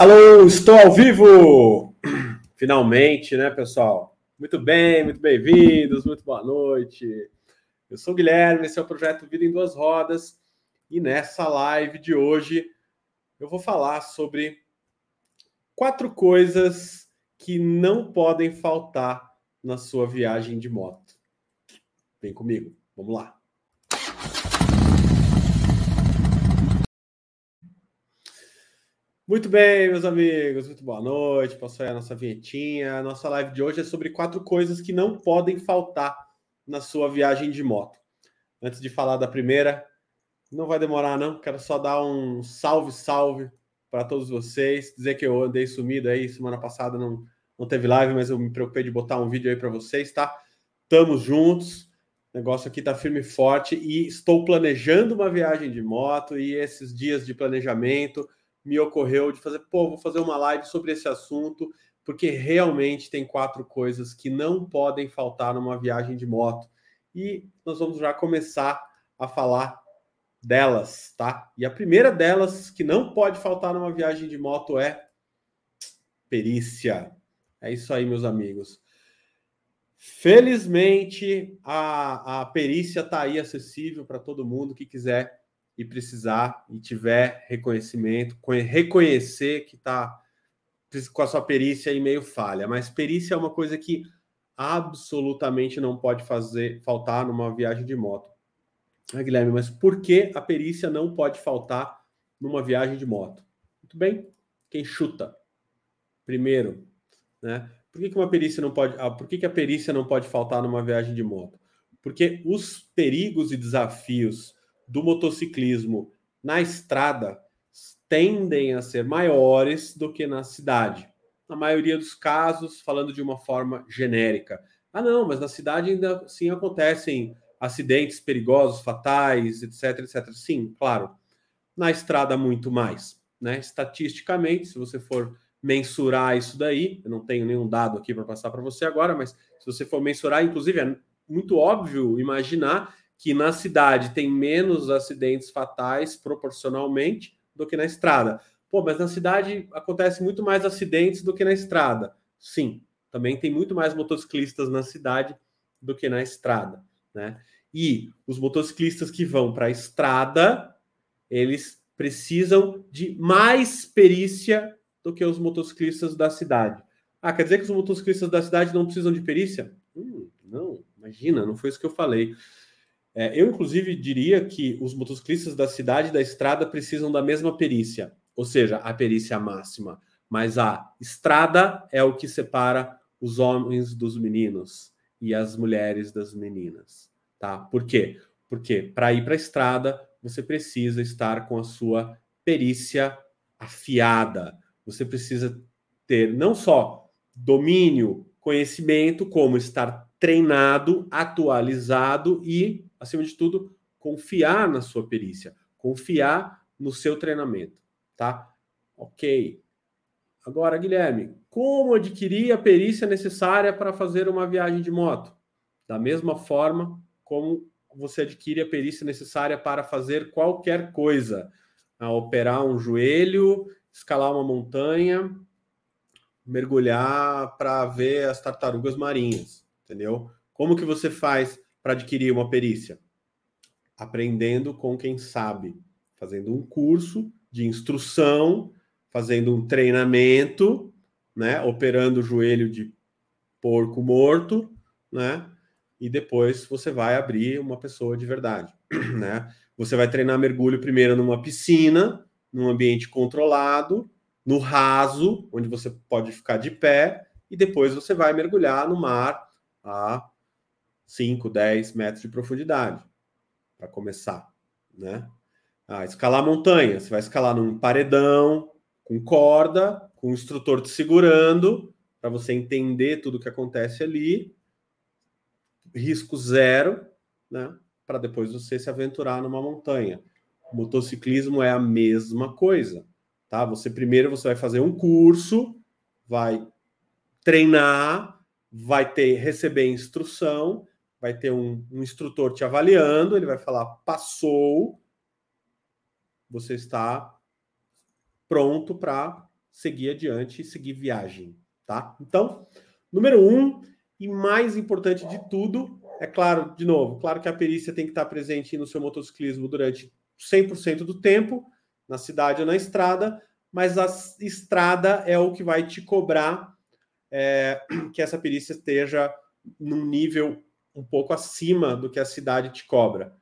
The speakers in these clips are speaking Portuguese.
Alô, estou ao vivo! Finalmente, né, pessoal? Muito bem, muito bem-vindos, muito boa noite. Eu sou o Guilherme, esse é o projeto Vida em Duas Rodas e nessa live de hoje eu vou falar sobre quatro coisas que não podem faltar na sua viagem de moto. Vem comigo, vamos lá. Muito bem, meus amigos, muito boa noite. Passou aí a nossa vinhetinha. A nossa live de hoje é sobre quatro coisas que não podem faltar na sua viagem de moto. Antes de falar da primeira, não vai demorar, não. Quero só dar um salve, salve para todos vocês. Dizer que eu andei sumido aí, semana passada não, não teve live, mas eu me preocupei de botar um vídeo aí para vocês, tá? Estamos juntos. O negócio aqui tá firme e forte e estou planejando uma viagem de moto e esses dias de planejamento me ocorreu de fazer, pô, vou fazer uma live sobre esse assunto, porque realmente tem quatro coisas que não podem faltar numa viagem de moto. E nós vamos já começar a falar delas, tá? E a primeira delas que não pode faltar numa viagem de moto é perícia. É isso aí, meus amigos. Felizmente, a, a perícia está aí acessível para todo mundo que quiser e precisar e tiver reconhecimento, reconhecer que está com a sua perícia aí meio falha. Mas perícia é uma coisa que absolutamente não pode fazer faltar numa viagem de moto. Ah, Guilherme, mas por que a perícia não pode faltar numa viagem de moto? Muito bem, quem chuta? Primeiro, né? Por que, que uma perícia não pode. Ah, por que, que a perícia não pode faltar numa viagem de moto? Porque os perigos e desafios do motociclismo na estrada tendem a ser maiores do que na cidade. Na maioria dos casos, falando de uma forma genérica. Ah, não, mas na cidade ainda sim acontecem acidentes perigosos, fatais, etc, etc. Sim, claro. Na estrada, muito mais. Né? Estatisticamente, se você for mensurar isso daí, eu não tenho nenhum dado aqui para passar para você agora, mas se você for mensurar, inclusive é muito óbvio imaginar que na cidade tem menos acidentes fatais proporcionalmente do que na estrada. Pô, mas na cidade acontece muito mais acidentes do que na estrada. Sim, também tem muito mais motociclistas na cidade do que na estrada, né? E os motociclistas que vão para a estrada, eles precisam de mais perícia do que os motociclistas da cidade. Ah, quer dizer que os motociclistas da cidade não precisam de perícia? Hum, não, imagina, não foi isso que eu falei. É, eu, inclusive, diria que os motociclistas da cidade e da estrada precisam da mesma perícia, ou seja, a perícia máxima. Mas a estrada é o que separa os homens dos meninos e as mulheres das meninas, tá? Por quê? Porque para ir para a estrada você precisa estar com a sua perícia afiada. Você precisa ter não só domínio, conhecimento, como estar treinado, atualizado e acima de tudo, confiar na sua perícia, confiar no seu treinamento, tá? Ok. Agora, Guilherme, como adquirir a perícia necessária para fazer uma viagem de moto? Da mesma forma como você adquire a perícia necessária para fazer qualquer coisa, a operar um joelho, escalar uma montanha, mergulhar para ver as tartarugas marinhas, entendeu? Como que você faz para adquirir uma perícia? Aprendendo com quem sabe, fazendo um curso de instrução, fazendo um treinamento, né, operando o joelho de porco morto, né? E depois você vai abrir uma pessoa de verdade, né? Você vai treinar mergulho primeiro numa piscina, num ambiente controlado, no raso, onde você pode ficar de pé, e depois você vai mergulhar no mar a 5, 10 metros de profundidade, para começar, né? Ah, escalar montanha, você vai escalar num paredão, com corda, com o instrutor te segurando, para você entender tudo o que acontece ali, risco zero, né? Para depois você se aventurar numa montanha. O motociclismo é a mesma coisa, tá? Você primeiro você vai fazer um curso, vai treinar, vai ter receber instrução vai ter um, um instrutor te avaliando, ele vai falar passou, você está pronto para seguir adiante e seguir viagem, tá? Então, número um, e mais importante de tudo, é claro, de novo, claro que a perícia tem que estar presente no seu motociclismo durante 100% do tempo, na cidade ou na estrada, mas a estrada é o que vai te cobrar é, que essa perícia esteja num nível um pouco acima do que a cidade te cobra.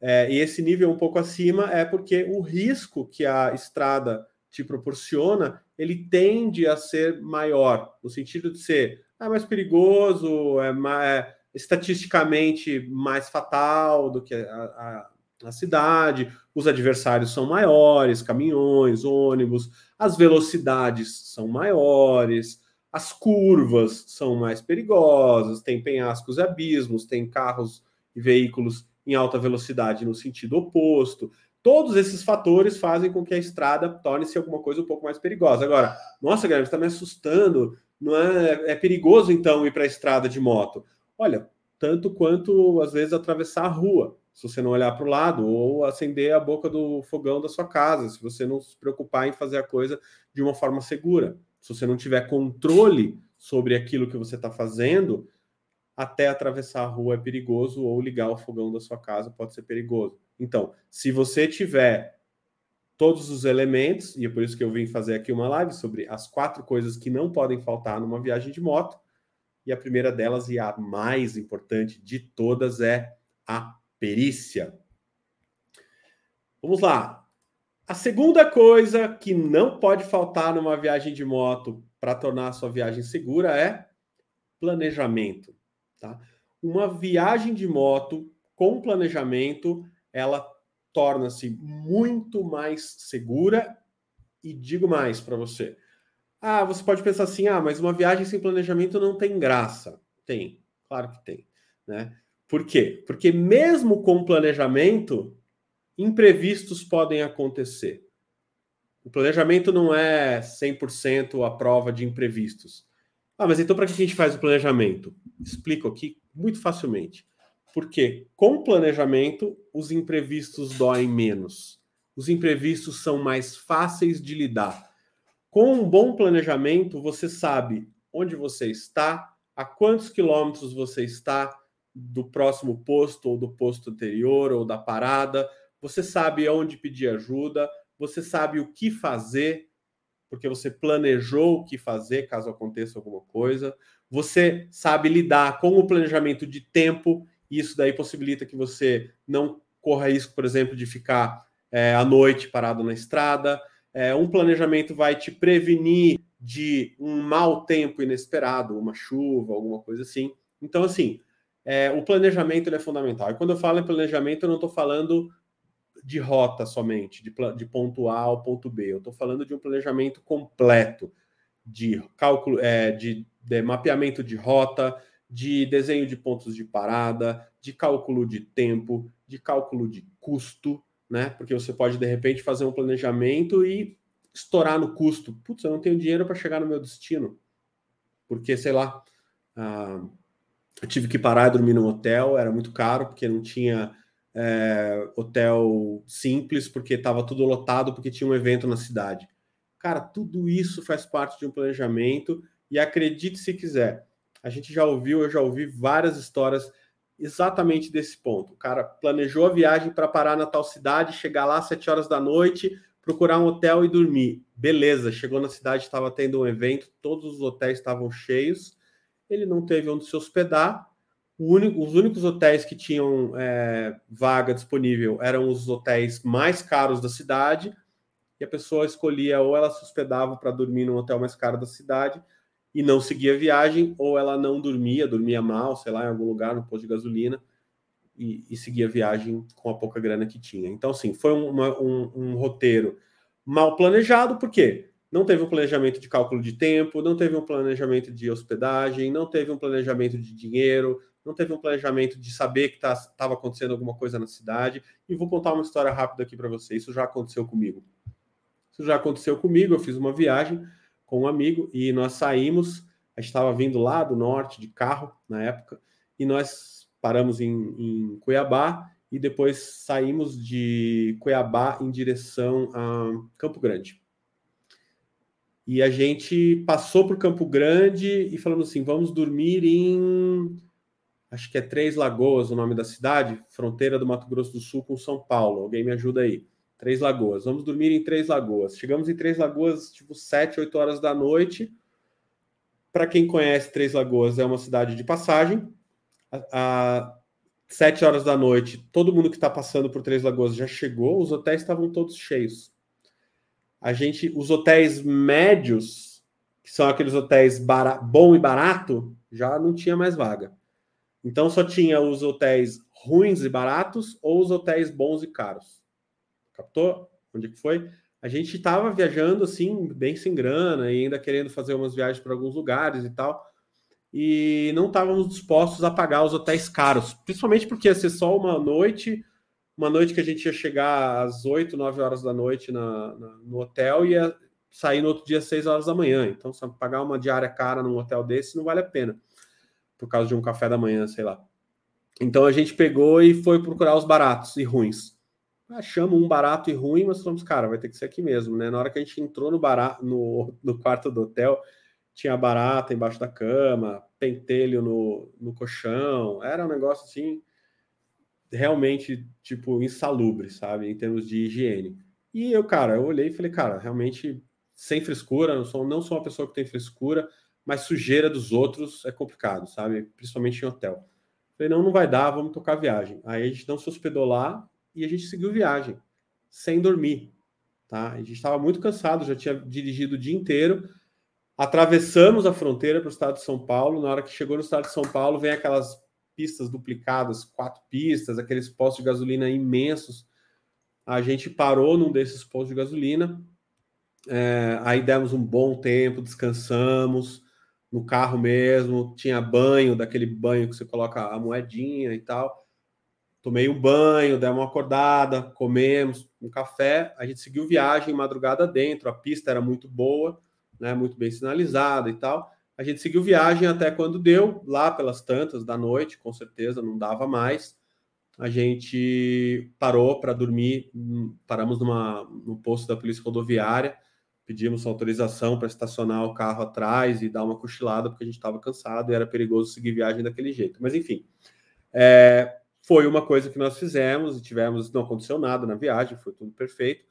É, e esse nível um pouco acima é porque o risco que a estrada te proporciona, ele tende a ser maior, no sentido de ser ah, mais perigoso, é, mais, é estatisticamente mais fatal do que a, a, a cidade, os adversários são maiores, caminhões, ônibus, as velocidades são maiores, as curvas são mais perigosas, tem penhascos e abismos, tem carros e veículos em alta velocidade no sentido oposto. Todos esses fatores fazem com que a estrada torne-se alguma coisa um pouco mais perigosa. Agora, nossa, Guilherme, está me assustando. Não é, é perigoso então ir para a estrada de moto? Olha, tanto quanto às vezes atravessar a rua, se você não olhar para o lado, ou acender a boca do fogão da sua casa, se você não se preocupar em fazer a coisa de uma forma segura. Se você não tiver controle sobre aquilo que você está fazendo, até atravessar a rua é perigoso, ou ligar o fogão da sua casa pode ser perigoso. Então, se você tiver todos os elementos, e é por isso que eu vim fazer aqui uma live sobre as quatro coisas que não podem faltar numa viagem de moto, e a primeira delas, e a mais importante de todas, é a perícia. Vamos lá. A segunda coisa que não pode faltar numa viagem de moto para tornar a sua viagem segura é planejamento. Tá? Uma viagem de moto com planejamento, ela torna-se muito mais segura e digo mais para você. Ah, você pode pensar assim: "Ah, mas uma viagem sem planejamento não tem graça". Tem, claro que tem, né? Por quê? Porque mesmo com planejamento, imprevistos podem acontecer. O planejamento não é 100% a prova de imprevistos. Ah, mas então para que a gente faz o planejamento? Explico aqui muito facilmente. Porque com planejamento, os imprevistos doem menos. Os imprevistos são mais fáceis de lidar. Com um bom planejamento, você sabe onde você está, a quantos quilômetros você está do próximo posto ou do posto anterior ou da parada. Você sabe aonde pedir ajuda, você sabe o que fazer, porque você planejou o que fazer caso aconteça alguma coisa. Você sabe lidar com o planejamento de tempo e isso daí possibilita que você não corra risco, por exemplo, de ficar é, à noite parado na estrada. É, um planejamento vai te prevenir de um mau tempo inesperado, uma chuva, alguma coisa assim. Então, assim, é, o planejamento é fundamental. E quando eu falo em planejamento, eu não estou falando de rota somente, de, de ponto A ao ponto B. Eu estou falando de um planejamento completo de cálculo, é, de, de mapeamento de rota, de desenho de pontos de parada, de cálculo de tempo, de cálculo de custo, né? Porque você pode de repente fazer um planejamento e estourar no custo. Putz, eu não tenho dinheiro para chegar no meu destino. Porque, sei lá, ah, eu tive que parar e dormir num hotel, era muito caro, porque não tinha é, hotel simples, porque estava tudo lotado, porque tinha um evento na cidade. Cara, tudo isso faz parte de um planejamento, e acredite se quiser, a gente já ouviu, eu já ouvi várias histórias exatamente desse ponto. O cara planejou a viagem para parar na tal cidade, chegar lá às 7 horas da noite, procurar um hotel e dormir. Beleza, chegou na cidade, estava tendo um evento, todos os hotéis estavam cheios, ele não teve onde se hospedar. Único, os únicos hotéis que tinham é, vaga disponível eram os hotéis mais caros da cidade, e a pessoa escolhia ou ela se hospedava para dormir no hotel mais caro da cidade, e não seguia a viagem, ou ela não dormia, dormia mal, sei lá, em algum lugar, no posto de gasolina, e, e seguia a viagem com a pouca grana que tinha. Então, sim, foi uma, um, um roteiro mal planejado, por quê? Não teve um planejamento de cálculo de tempo, não teve um planejamento de hospedagem, não teve um planejamento de dinheiro, não teve um planejamento de saber que estava tá, acontecendo alguma coisa na cidade. E vou contar uma história rápida aqui para vocês. Isso já aconteceu comigo. Isso já aconteceu comigo. Eu fiz uma viagem com um amigo e nós saímos. A gente estava vindo lá do norte de carro na época e nós paramos em, em Cuiabá e depois saímos de Cuiabá em direção a Campo Grande. E a gente passou por Campo Grande e falamos assim: vamos dormir em. Acho que é Três Lagoas o nome da cidade, fronteira do Mato Grosso do Sul com São Paulo. Alguém me ajuda aí. Três Lagoas. Vamos dormir em Três Lagoas. Chegamos em Três Lagoas, tipo, 7, 8 horas da noite. Para quem conhece Três Lagoas, é uma cidade de passagem. A, sete horas da noite, todo mundo que está passando por Três Lagoas já chegou, os hotéis estavam todos cheios. A gente, os hotéis médios, que são aqueles hotéis bom e barato, já não tinha mais vaga. Então só tinha os hotéis ruins e baratos ou os hotéis bons e caros. Captou? Onde que foi? A gente estava viajando assim, bem sem grana e ainda querendo fazer umas viagens para alguns lugares e tal e não estávamos dispostos a pagar os hotéis caros, principalmente porque ia ser só uma noite, uma noite que a gente ia chegar às 8, 9 horas da noite na, na, no hotel e ia sair no outro dia às 6 horas da manhã. Então, se pagar uma diária cara num hotel desse não vale a pena, por causa de um café da manhã, sei lá. Então a gente pegou e foi procurar os baratos e ruins. Achamos um barato e ruim, mas falamos, cara, vai ter que ser aqui mesmo, né? Na hora que a gente entrou no, barato, no, no quarto do hotel, tinha barata embaixo da cama, pentelho no, no colchão, era um negócio assim realmente tipo insalubre, sabe, em termos de higiene. E eu, cara, eu olhei e falei, cara, realmente sem frescura, não sou, não sou uma pessoa que tem frescura, mas sujeira dos outros é complicado, sabe, principalmente em hotel. Falei, não, não vai dar, vamos tocar viagem. Aí a gente não se hospedou lá e a gente seguiu viagem, sem dormir, tá? A gente estava muito cansado, já tinha dirigido o dia inteiro, Atravessamos a fronteira para o estado de São Paulo. Na hora que chegou no estado de São Paulo, vem aquelas pistas duplicadas, quatro pistas, aqueles postos de gasolina imensos. A gente parou num desses postos de gasolina. É, aí demos um bom tempo, descansamos no carro mesmo. Tinha banho, daquele banho que você coloca a moedinha e tal. Tomei um banho, dei uma acordada, comemos um café. A gente seguiu viagem madrugada dentro. A pista era muito boa né, muito bem sinalizada e tal. A gente seguiu viagem até quando deu, lá pelas tantas da noite, com certeza não dava mais. A gente parou para dormir, hum, paramos numa, no posto da Polícia Rodoviária, pedimos autorização para estacionar o carro atrás e dar uma cochilada, porque a gente estava cansado e era perigoso seguir viagem daquele jeito. Mas enfim, é, foi uma coisa que nós fizemos e tivemos, não aconteceu nada na viagem, foi tudo perfeito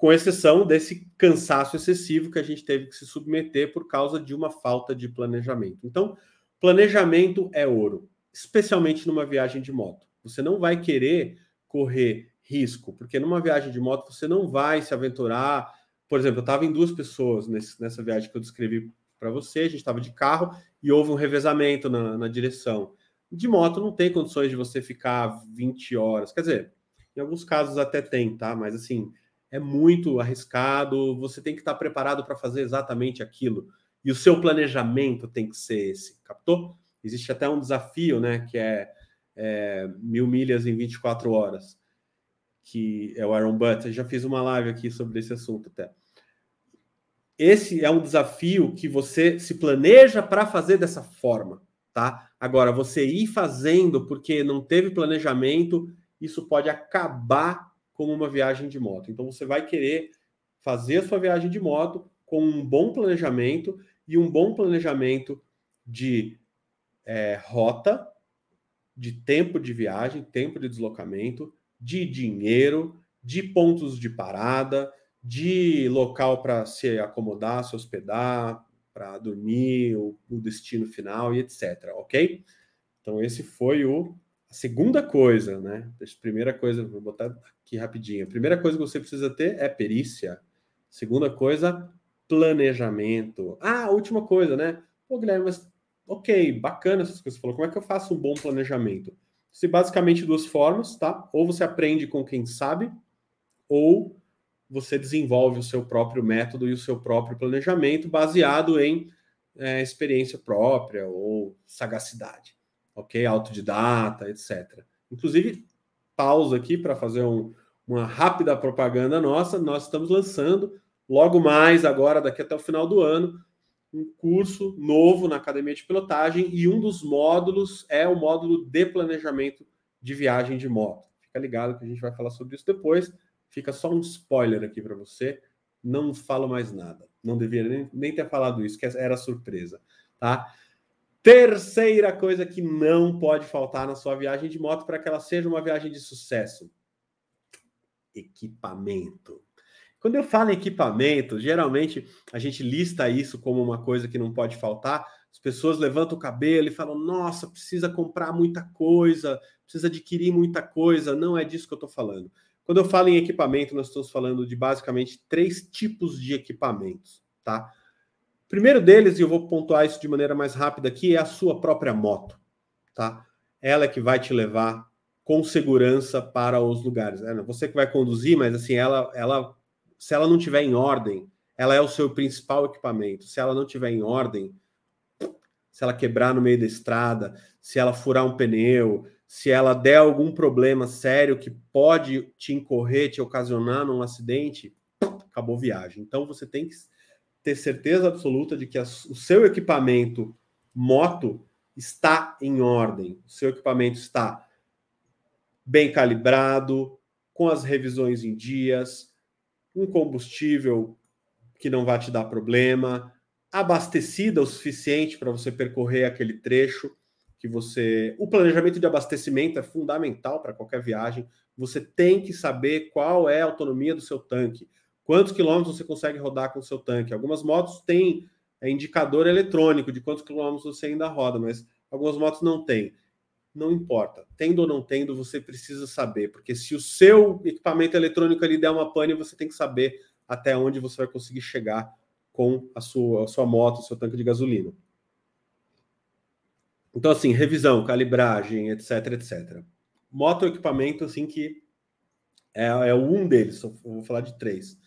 com exceção desse cansaço excessivo que a gente teve que se submeter por causa de uma falta de planejamento. Então, planejamento é ouro, especialmente numa viagem de moto. Você não vai querer correr risco, porque numa viagem de moto você não vai se aventurar. Por exemplo, eu estava em duas pessoas nesse, nessa viagem que eu descrevi para você, a gente estava de carro e houve um revezamento na, na direção. De moto não tem condições de você ficar 20 horas, quer dizer, em alguns casos até tem, tá? Mas assim, é muito arriscado, você tem que estar preparado para fazer exatamente aquilo. E o seu planejamento tem que ser esse, captou? Existe até um desafio, né, que é, é mil milhas em 24 horas, que é o Iron Butt. Eu já fiz uma live aqui sobre esse assunto até. Esse é um desafio que você se planeja para fazer dessa forma, tá? Agora, você ir fazendo porque não teve planejamento, isso pode acabar como uma viagem de moto. Então você vai querer fazer a sua viagem de moto com um bom planejamento e um bom planejamento de é, rota, de tempo de viagem, tempo de deslocamento, de dinheiro, de pontos de parada, de local para se acomodar, se hospedar, para dormir, o, o destino final e etc. Ok? Então, esse foi o a segunda coisa, né? A primeira coisa, vou botar aqui rapidinho. A primeira coisa que você precisa ter é perícia. Segunda coisa, planejamento. Ah, última coisa, né? Pô, Guilherme, mas ok, bacana essas coisas. Você falou, como é que eu faço um bom planejamento? Se basicamente duas formas, tá? Ou você aprende com quem sabe, ou você desenvolve o seu próprio método e o seu próprio planejamento baseado em é, experiência própria ou sagacidade ok? Autodidata, etc. Inclusive, pausa aqui para fazer um, uma rápida propaganda nossa. Nós estamos lançando logo mais, agora, daqui até o final do ano, um curso novo na Academia de Pilotagem e um dos módulos é o módulo de planejamento de viagem de moto. Fica ligado que a gente vai falar sobre isso depois. Fica só um spoiler aqui para você. Não falo mais nada. Não deveria nem, nem ter falado isso, que era surpresa, tá? Terceira coisa que não pode faltar na sua viagem de moto para que ela seja uma viagem de sucesso: equipamento. Quando eu falo em equipamento, geralmente a gente lista isso como uma coisa que não pode faltar. As pessoas levantam o cabelo e falam: nossa, precisa comprar muita coisa, precisa adquirir muita coisa. Não é disso que eu estou falando. Quando eu falo em equipamento, nós estamos falando de basicamente três tipos de equipamentos, tá? primeiro deles, e eu vou pontuar isso de maneira mais rápida aqui, é a sua própria moto, tá? Ela é que vai te levar com segurança para os lugares. É, você que vai conduzir, mas assim, ela, ela, se ela não tiver em ordem, ela é o seu principal equipamento. Se ela não tiver em ordem, se ela quebrar no meio da estrada, se ela furar um pneu, se ela der algum problema sério que pode te incorrer, te ocasionar num acidente, acabou a viagem. Então você tem que ter certeza absoluta de que a, o seu equipamento moto está em ordem, o seu equipamento está bem calibrado, com as revisões em dias, um combustível que não vai te dar problema, abastecida o suficiente para você percorrer aquele trecho que você. O planejamento de abastecimento é fundamental para qualquer viagem. Você tem que saber qual é a autonomia do seu tanque. Quantos quilômetros você consegue rodar com o seu tanque? Algumas motos têm é, indicador eletrônico de quantos quilômetros você ainda roda, mas algumas motos não têm. Não importa, tendo ou não tendo, você precisa saber, porque se o seu equipamento eletrônico ali der uma pane, você tem que saber até onde você vai conseguir chegar com a sua, a sua moto, o seu tanque de gasolina. Então, assim, revisão, calibragem, etc, etc. Moto equipamento, assim, que é, é um deles, vou falar de três.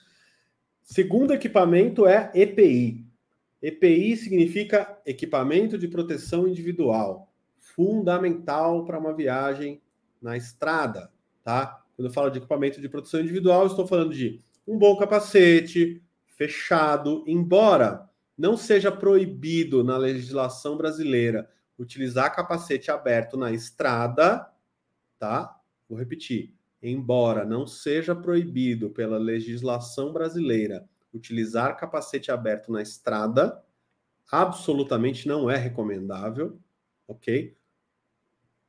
Segundo equipamento é EPI. EPI significa equipamento de proteção individual, fundamental para uma viagem na estrada, tá? Quando eu falo de equipamento de proteção individual, estou falando de um bom capacete, fechado, embora não seja proibido na legislação brasileira utilizar capacete aberto na estrada, tá? Vou repetir embora não seja proibido pela legislação brasileira utilizar capacete aberto na estrada, absolutamente não é recomendável, ok?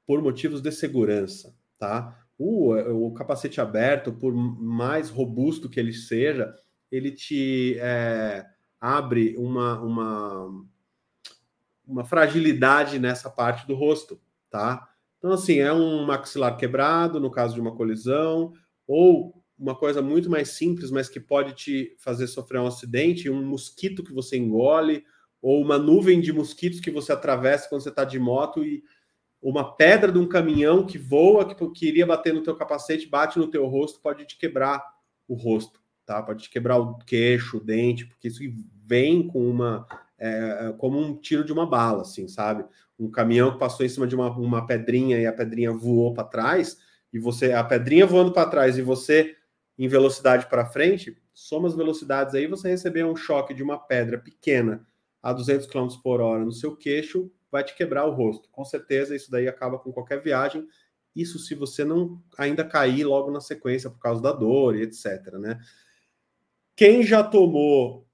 Por motivos de segurança, tá? O, o capacete aberto, por mais robusto que ele seja, ele te é, abre uma, uma, uma fragilidade nessa parte do rosto, tá? Então, assim, é um maxilar quebrado, no caso de uma colisão, ou uma coisa muito mais simples, mas que pode te fazer sofrer um acidente, um mosquito que você engole, ou uma nuvem de mosquitos que você atravessa quando você está de moto e uma pedra de um caminhão que voa, que, que iria bater no teu capacete, bate no teu rosto, pode te quebrar o rosto, tá? Pode te quebrar o queixo, o dente, porque isso vem com uma é, como um tiro de uma bala, assim, sabe? Um caminhão que passou em cima de uma, uma pedrinha e a pedrinha voou para trás, e você, a pedrinha voando para trás e você em velocidade para frente, soma as velocidades aí, você receber um choque de uma pedra pequena a 200 km por hora no seu queixo, vai te quebrar o rosto. Com certeza, isso daí acaba com qualquer viagem. Isso se você não ainda cair logo na sequência por causa da dor e etc, né? Quem já tomou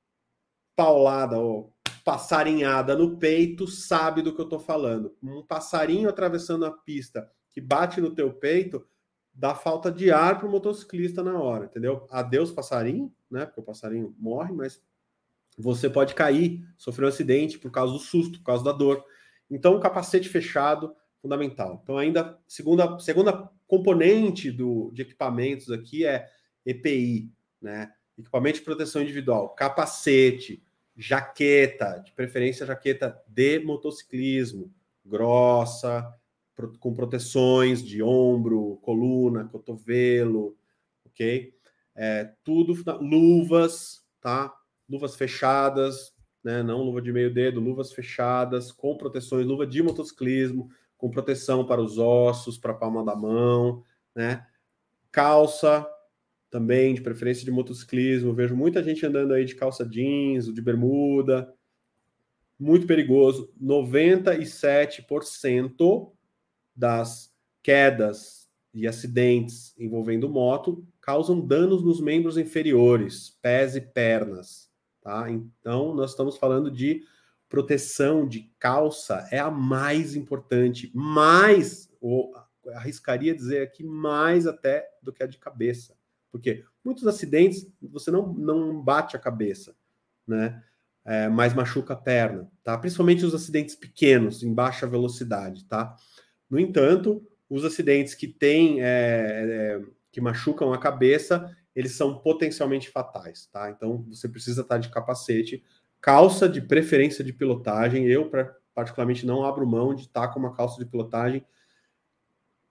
paulada ou passarinhada no peito sabe do que eu estou falando. Um passarinho atravessando a pista que bate no teu peito dá falta de ar para o motociclista na hora, entendeu? Adeus passarinho, né? Porque o passarinho morre, mas você pode cair, sofrer um acidente por causa do susto, por causa da dor. Então, o capacete fechado, fundamental. Então, ainda, segunda, segunda componente do, de equipamentos aqui é EPI, né? Equipamento de proteção individual, capacete, jaqueta, de preferência jaqueta de motociclismo, grossa, com proteções de ombro, coluna, cotovelo, ok? É, tudo, luvas, tá? Luvas fechadas, né? Não luva de meio dedo, luvas fechadas, com proteções, luva de motociclismo, com proteção para os ossos, para a palma da mão, né? Calça, também, de preferência de motociclismo. Vejo muita gente andando aí de calça jeans, de bermuda. Muito perigoso. 97% das quedas e acidentes envolvendo moto causam danos nos membros inferiores, pés e pernas, tá? Então, nós estamos falando de proteção de calça, é a mais importante, mais, ou arriscaria dizer aqui, mais até do que a de cabeça. Porque muitos acidentes você não, não bate a cabeça, né? É, mas machuca a perna, tá? Principalmente os acidentes pequenos, em baixa velocidade, tá? No entanto, os acidentes que têm, é, é, que machucam a cabeça, eles são potencialmente fatais, tá? Então, você precisa estar de capacete, calça de preferência de pilotagem. Eu, particularmente, não abro mão de estar com uma calça de pilotagem,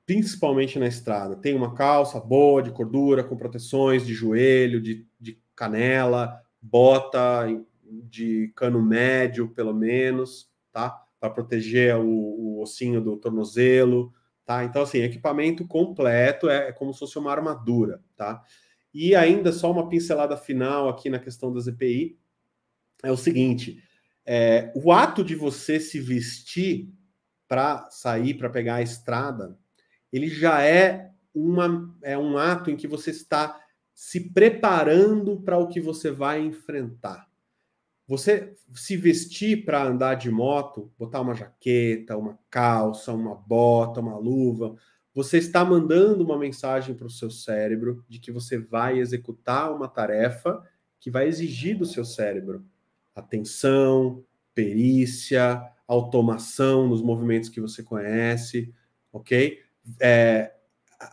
principalmente na estrada. Tem uma calça boa, de cordura, com proteções de joelho, de, de canela, bota de cano médio, pelo menos, tá? Para proteger o, o, ossinho do tornozelo, tá? Então, assim, equipamento completo é, é, como se fosse uma armadura, tá? E ainda só uma pincelada final aqui na questão das EPI é o seguinte: é, o ato de você se vestir para sair, para pegar a estrada, ele já é, uma, é um ato em que você está se preparando para o que você vai enfrentar. Você se vestir para andar de moto, botar uma jaqueta, uma calça, uma bota, uma luva, você está mandando uma mensagem para o seu cérebro de que você vai executar uma tarefa que vai exigir do seu cérebro atenção, perícia, automação nos movimentos que você conhece, ok? É,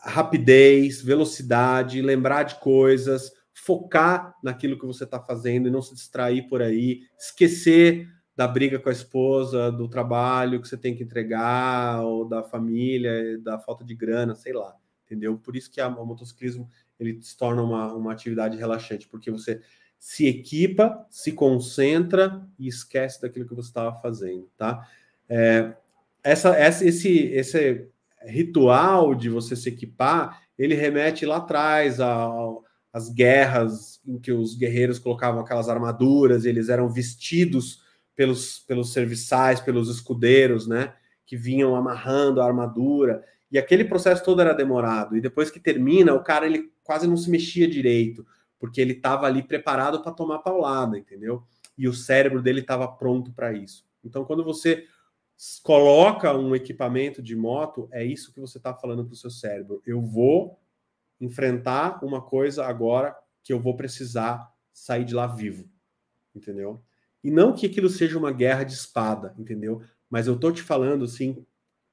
rapidez, velocidade, lembrar de coisas, focar naquilo que você está fazendo e não se distrair por aí, esquecer da briga com a esposa, do trabalho que você tem que entregar, ou da família, da falta de grana, sei lá, entendeu? Por isso que a, o motociclismo ele se torna uma, uma atividade relaxante, porque você se equipa, se concentra e esquece daquilo que você estava fazendo, tá? É, essa, essa, esse, esse ritual de você se equipar, ele remete lá atrás as guerras em que os guerreiros colocavam aquelas armaduras, eles eram vestidos pelos, pelos serviçais, pelos escudeiros, né? Que vinham amarrando a armadura. E aquele processo todo era demorado. E depois que termina, o cara ele quase não se mexia direito, porque ele estava ali preparado para tomar paulada, entendeu? E o cérebro dele estava pronto para isso. Então, quando você coloca um equipamento de moto, é isso que você está falando para o seu cérebro. Eu vou enfrentar uma coisa agora que eu vou precisar sair de lá vivo, entendeu? E não que aquilo seja uma guerra de espada, entendeu? Mas eu tô te falando assim,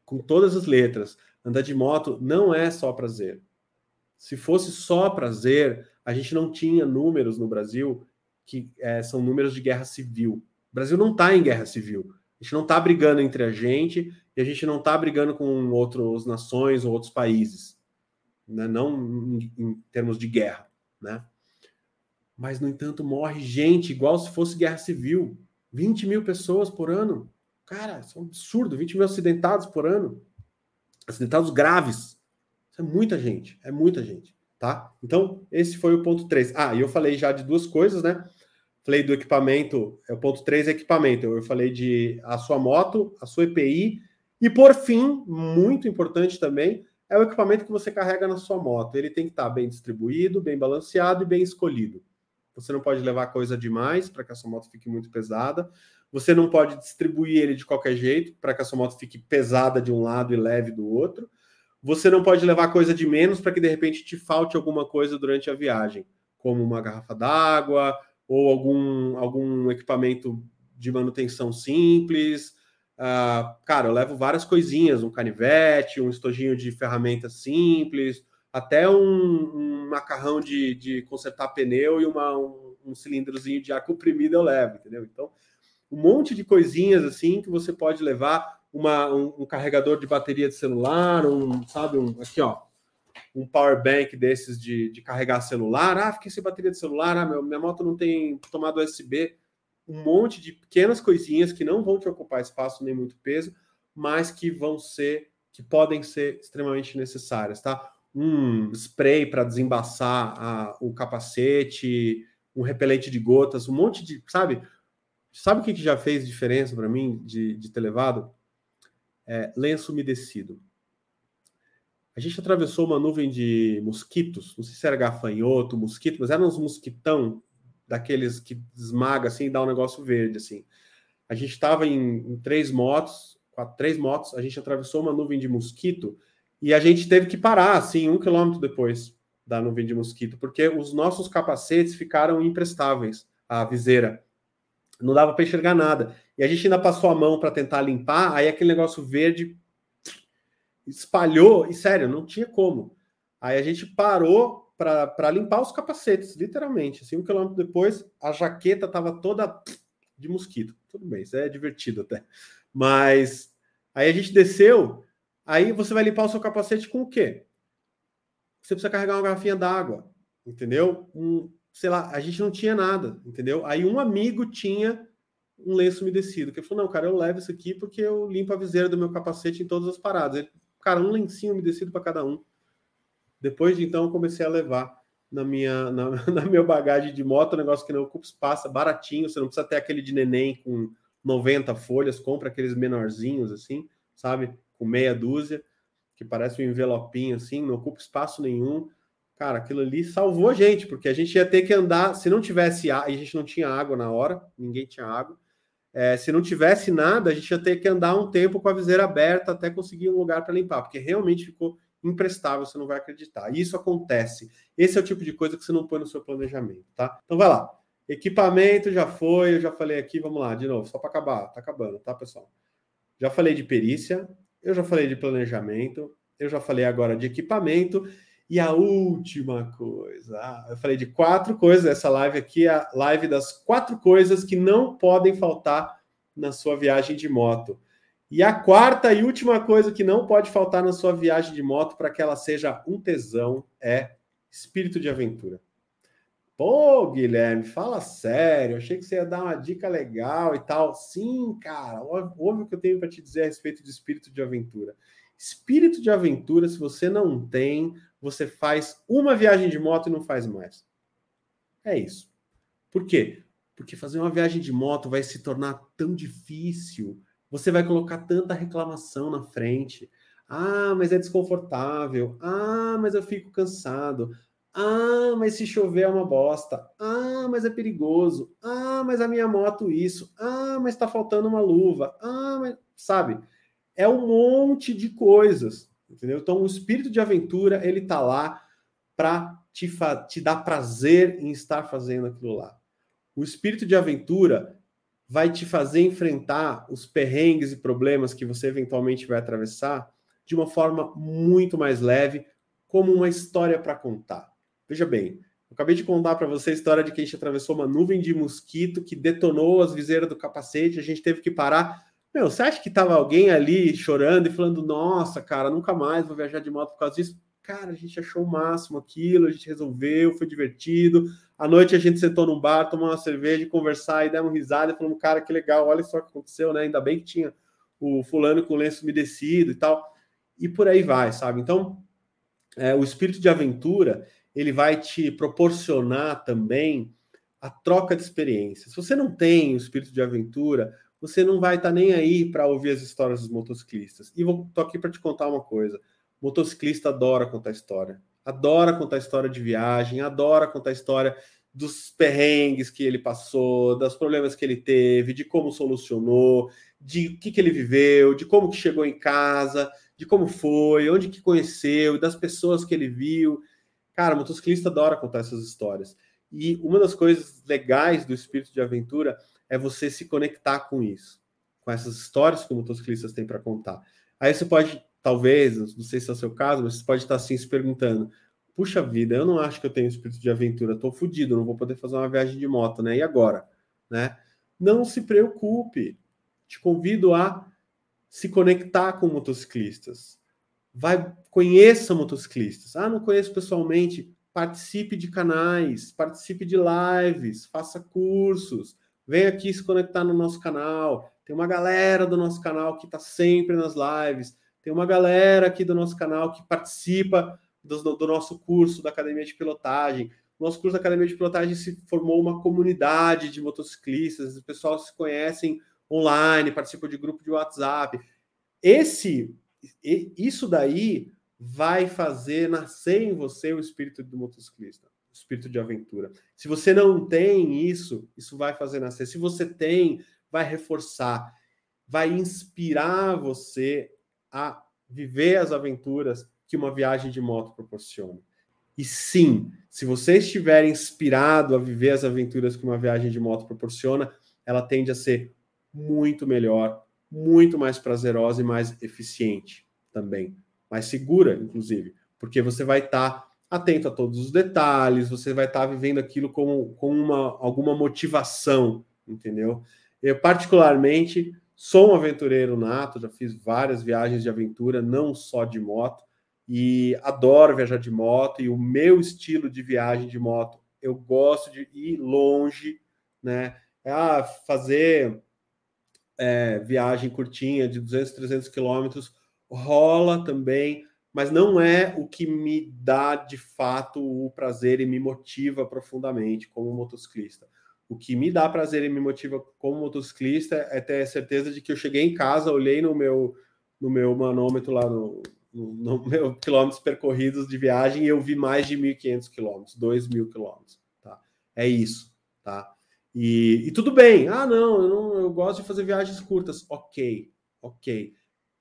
com todas as letras, andar de moto não é só prazer. Se fosse só prazer, a gente não tinha números no Brasil que é, são números de guerra civil. O Brasil não está em guerra civil. A gente não está brigando entre a gente e a gente não está brigando com outras nações ou outros países né? não em, em, termos de guerra, né? Mas, no entanto, morre gente igual se fosse guerra civil. 20 mil pessoas por ano. Cara, isso é um absurdo. 20 mil acidentados por ano. Acidentados graves. Isso é muita gente. É muita gente. Tá? Então, esse foi o ponto 3. Ah, e eu falei já de duas coisas, né? Falei do equipamento. É o ponto 3 é equipamento. Eu falei de a sua moto, a sua EPI. E por fim, muito importante também, é o equipamento que você carrega na sua moto. Ele tem que estar bem distribuído, bem balanceado e bem escolhido. Você não pode levar coisa demais para que a sua moto fique muito pesada. Você não pode distribuir ele de qualquer jeito para que a sua moto fique pesada de um lado e leve do outro. Você não pode levar coisa de menos para que de repente te falte alguma coisa durante a viagem, como uma garrafa d'água ou algum, algum equipamento de manutenção simples, Uh, cara, eu levo várias coisinhas, um canivete, um estojinho de ferramentas simples, até um, um macarrão de, de, consertar pneu e uma, um, um, cilindrozinho de ar comprimido eu levo, entendeu? Então, um monte de coisinhas assim que você pode levar, uma, um, um carregador de bateria de celular, um, sabe, um, aqui ó, um power bank desses de, de carregar celular. Ah, fiquei sem bateria de celular, ah, meu, minha moto não tem tomada USB um monte de pequenas coisinhas que não vão te ocupar espaço nem muito peso, mas que vão ser, que podem ser extremamente necessárias, tá? Um spray para desembaçar a, o capacete, um repelente de gotas, um monte de, sabe? Sabe o que, que já fez diferença para mim de, de levado? É, lenço umedecido. A gente atravessou uma nuvem de mosquitos, não sei se era gafanhoto, mosquito, mas eram uns mosquitão daqueles que esmaga assim e dá um negócio verde assim. A gente estava em, em, três motos, quatro, três motos, a gente atravessou uma nuvem de mosquito e a gente teve que parar assim um quilômetro depois da nuvem de mosquito, porque os nossos capacetes ficaram imprestáveis, a viseira. Não dava para enxergar nada. E a gente ainda passou a mão para tentar limpar, aí aquele negócio verde espalhou, e sério, não tinha como. Aí a gente parou para limpar os capacetes, literalmente. Assim, um quilômetro depois, a jaqueta estava toda de mosquito. Tudo bem, isso é divertido até. Mas aí a gente desceu, aí você vai limpar o seu capacete com o quê? Você precisa carregar uma garrafinha d'água, entendeu? Um, sei lá, a gente não tinha nada, entendeu? Aí um amigo tinha um lenço umedecido, que ele falou, não, cara, eu levo isso aqui porque eu limpo a viseira do meu capacete em todas as paradas. Ele, cara, um lencinho umedecido para cada um. Depois de então, eu comecei a levar na minha, na, na minha bagagem de moto, um negócio que não ocupa espaço, baratinho, você não precisa ter aquele de neném com 90 folhas, compra aqueles menorzinhos assim, sabe? Com meia dúzia, que parece um envelopinho assim, não ocupa espaço nenhum. Cara, aquilo ali salvou a gente, porque a gente ia ter que andar, se não tivesse água, a gente não tinha água na hora, ninguém tinha água. É, se não tivesse nada, a gente ia ter que andar um tempo com a viseira aberta até conseguir um lugar para limpar, porque realmente ficou imprestável, você não vai acreditar. E isso acontece. Esse é o tipo de coisa que você não põe no seu planejamento, tá? Então vai lá. Equipamento já foi, eu já falei aqui, vamos lá, de novo, só para acabar, tá acabando, tá, pessoal? Já falei de perícia, eu já falei de planejamento, eu já falei agora de equipamento, e a última coisa, ah, eu falei de quatro coisas, essa live aqui é a live das quatro coisas que não podem faltar na sua viagem de moto. E a quarta e última coisa que não pode faltar na sua viagem de moto para que ela seja um tesão é espírito de aventura. Pô, Guilherme, fala sério. Achei que você ia dar uma dica legal e tal. Sim, cara, ouve o que eu tenho para te dizer a respeito de espírito de aventura. Espírito de aventura, se você não tem, você faz uma viagem de moto e não faz mais. É isso. Por quê? Porque fazer uma viagem de moto vai se tornar tão difícil você vai colocar tanta reclamação na frente. Ah, mas é desconfortável. Ah, mas eu fico cansado. Ah, mas se chover é uma bosta. Ah, mas é perigoso. Ah, mas a minha moto isso. Ah, mas está faltando uma luva. Ah, mas sabe? É um monte de coisas, entendeu? Então o espírito de aventura, ele tá lá para te, te dar prazer em estar fazendo aquilo lá. O espírito de aventura, vai te fazer enfrentar os perrengues e problemas que você eventualmente vai atravessar de uma forma muito mais leve, como uma história para contar. Veja bem, eu acabei de contar para você a história de que a gente atravessou uma nuvem de mosquito que detonou as viseiras do capacete, a gente teve que parar. Meu, você acha que estava alguém ali chorando e falando: Nossa, cara, nunca mais vou viajar de moto por causa disso? Cara, a gente achou o máximo aquilo, a gente resolveu, foi divertido. À noite a gente sentou num bar, tomou uma cerveja, conversar e demos risada e falamos, cara, que legal, olha só o que aconteceu, né? Ainda bem que tinha o fulano com o lenço umedecido e tal. E por aí vai, sabe? Então, é, o espírito de aventura, ele vai te proporcionar também a troca de experiências. Se você não tem o espírito de aventura, você não vai estar tá nem aí para ouvir as histórias dos motociclistas. E vou tô aqui para te contar uma coisa. O motociclista adora contar história adora contar história de viagem, adora contar história dos perrengues que ele passou, dos problemas que ele teve, de como solucionou, de o que, que ele viveu, de como que chegou em casa, de como foi, onde que conheceu, das pessoas que ele viu. Cara, motociclista adora contar essas histórias. E uma das coisas legais do espírito de aventura é você se conectar com isso, com essas histórias que os motociclistas têm para contar. Aí você pode talvez, não sei se é o seu caso, mas você pode estar assim se perguntando: puxa vida, eu não acho que eu tenho espírito de aventura, estou fodido, não vou poder fazer uma viagem de moto, né? E agora? Né? Não se preocupe, te convido a se conectar com motociclistas. Vai, conheça motociclistas. Ah, não conheço pessoalmente. Participe de canais, participe de lives, faça cursos, venha aqui se conectar no nosso canal. Tem uma galera do nosso canal que está sempre nas lives tem uma galera aqui do nosso canal que participa do, do nosso curso da Academia de Pilotagem. Nosso curso da Academia de Pilotagem se formou uma comunidade de motociclistas, o pessoal se conhecem online, participam de grupo de WhatsApp. Esse, isso daí vai fazer nascer em você o espírito do motociclista. espírito de aventura. Se você não tem isso, isso vai fazer nascer. Se você tem, vai reforçar, vai inspirar você a viver as aventuras que uma viagem de moto proporciona. E sim, se você estiver inspirado a viver as aventuras que uma viagem de moto proporciona, ela tende a ser muito melhor, muito mais prazerosa e mais eficiente também, mais segura, inclusive, porque você vai estar tá atento a todos os detalhes, você vai estar tá vivendo aquilo com, com uma, alguma motivação, entendeu? Eu, particularmente, sou um aventureiro nato, já fiz várias viagens de aventura, não só de moto, e adoro viajar de moto. E o meu estilo de viagem de moto, eu gosto de ir longe, né? Ah, fazer é, viagem curtinha de 200, 300 quilômetros rola também, mas não é o que me dá de fato o prazer e me motiva profundamente como motociclista. O que me dá prazer e me motiva como motociclista é ter certeza de que eu cheguei em casa, olhei no meu no meu manômetro lá no, no, no meu quilômetros percorridos de viagem e eu vi mais de 1.500 quilômetros, 2.000 quilômetros, tá? É isso, tá? E, e, tudo bem. Ah, não eu, não, eu gosto de fazer viagens curtas. Ok, ok.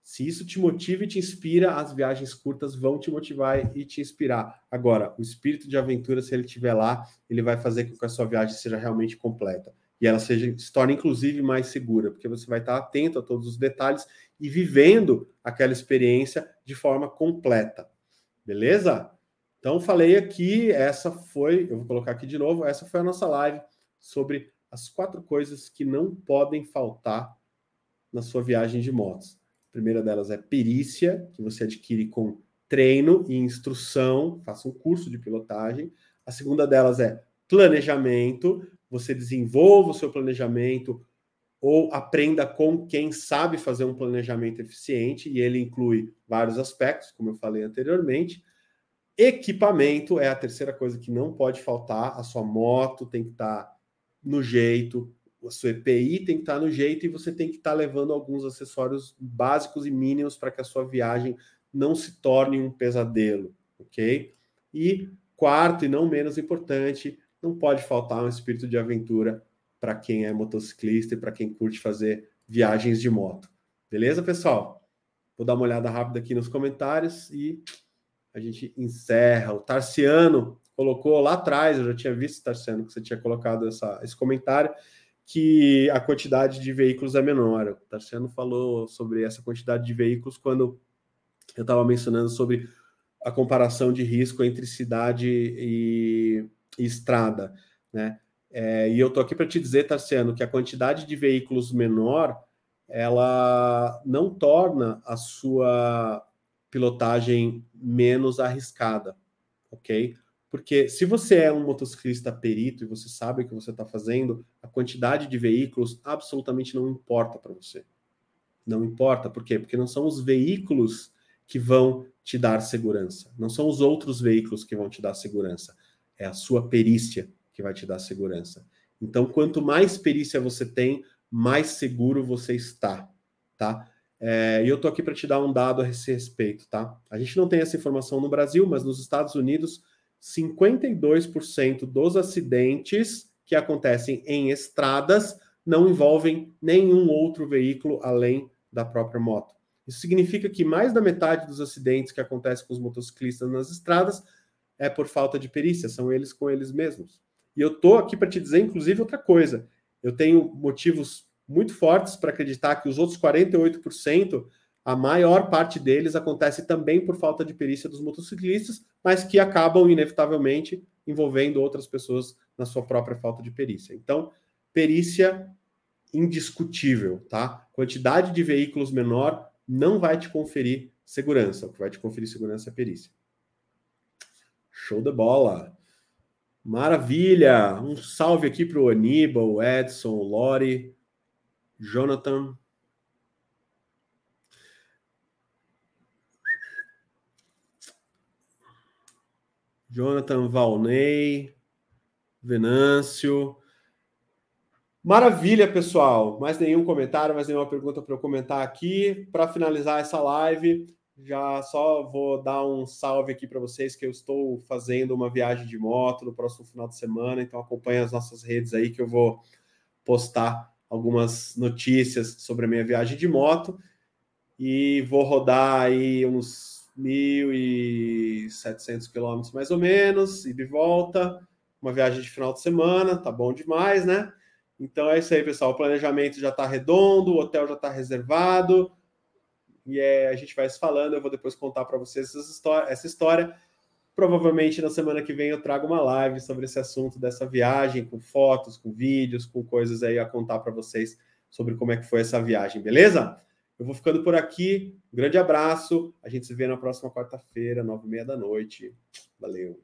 Se isso te motiva e te inspira, as viagens curtas vão te motivar e te inspirar. Agora, o espírito de aventura, se ele estiver lá, ele vai fazer com que a sua viagem seja realmente completa. E ela seja, se torne, inclusive, mais segura, porque você vai estar atento a todos os detalhes e vivendo aquela experiência de forma completa. Beleza? Então, falei aqui, essa foi, eu vou colocar aqui de novo, essa foi a nossa live sobre as quatro coisas que não podem faltar na sua viagem de motos. A primeira delas é perícia, que você adquire com treino e instrução, faça um curso de pilotagem. A segunda delas é planejamento, você desenvolva o seu planejamento ou aprenda com quem sabe fazer um planejamento eficiente, e ele inclui vários aspectos, como eu falei anteriormente. Equipamento é a terceira coisa que não pode faltar. A sua moto tem que estar tá no jeito, a sua EPI tem que estar tá no jeito e você tem que estar tá levando alguns acessórios básicos e mínimos para que a sua viagem não se torne um pesadelo, ok? E quarto e não menos importante, não pode faltar um espírito de aventura para quem é motociclista e para quem curte fazer viagens de moto. Beleza, pessoal? Vou dar uma olhada rápida aqui nos comentários e a gente encerra. O Tarciano colocou lá atrás, eu já tinha visto, Tarciano, que você tinha colocado essa, esse comentário, que a quantidade de veículos é menor. O Tarciano falou sobre essa quantidade de veículos quando eu estava mencionando sobre a comparação de risco entre cidade e, e estrada, né? É, e eu tô aqui para te dizer, Tarciano, que a quantidade de veículos menor, ela não torna a sua pilotagem menos arriscada, ok? Porque se você é um motociclista perito e você sabe o que você está fazendo, a quantidade de veículos absolutamente não importa para você. Não importa, por quê? Porque não são os veículos que vão te dar segurança, não são os outros veículos que vão te dar segurança, é a sua perícia que vai te dar segurança. Então, quanto mais perícia você tem, mais seguro você está, tá? É, e eu tô aqui para te dar um dado a esse respeito, tá? A gente não tem essa informação no Brasil, mas nos Estados Unidos 52% dos acidentes que acontecem em estradas não envolvem nenhum outro veículo além da própria moto. Isso significa que mais da metade dos acidentes que acontecem com os motociclistas nas estradas é por falta de perícia, são eles com eles mesmos. E eu tô aqui para te dizer, inclusive, outra coisa. Eu tenho motivos muito fortes para acreditar que os outros 48% a maior parte deles acontece também por falta de perícia dos motociclistas, mas que acabam inevitavelmente envolvendo outras pessoas na sua própria falta de perícia. Então, perícia indiscutível, tá? Quantidade de veículos menor não vai te conferir segurança. O que vai te conferir segurança é perícia. Show de bola! Maravilha! Um salve aqui para o Aníbal, Edson, Lori, Jonathan. Jonathan Valnei, Venâncio. Maravilha, pessoal. Mais nenhum comentário, mais nenhuma pergunta para eu comentar aqui. Para finalizar essa live, Já só vou dar um salve aqui para vocês que eu estou fazendo uma viagem de moto no próximo final de semana, então acompanhe as nossas redes aí que eu vou postar algumas notícias sobre a minha viagem de moto e vou rodar aí uns 1.700 quilômetros mais ou menos, e de volta, uma viagem de final de semana, tá bom demais, né? Então é isso aí, pessoal. O planejamento já está redondo, o hotel já está reservado, e é, a gente vai se falando. Eu vou depois contar para vocês essa história. Provavelmente na semana que vem eu trago uma live sobre esse assunto dessa viagem, com fotos, com vídeos, com coisas aí a contar para vocês sobre como é que foi essa viagem, beleza? Eu vou ficando por aqui. Um grande abraço. A gente se vê na próxima quarta-feira, nove e meia da noite. Valeu.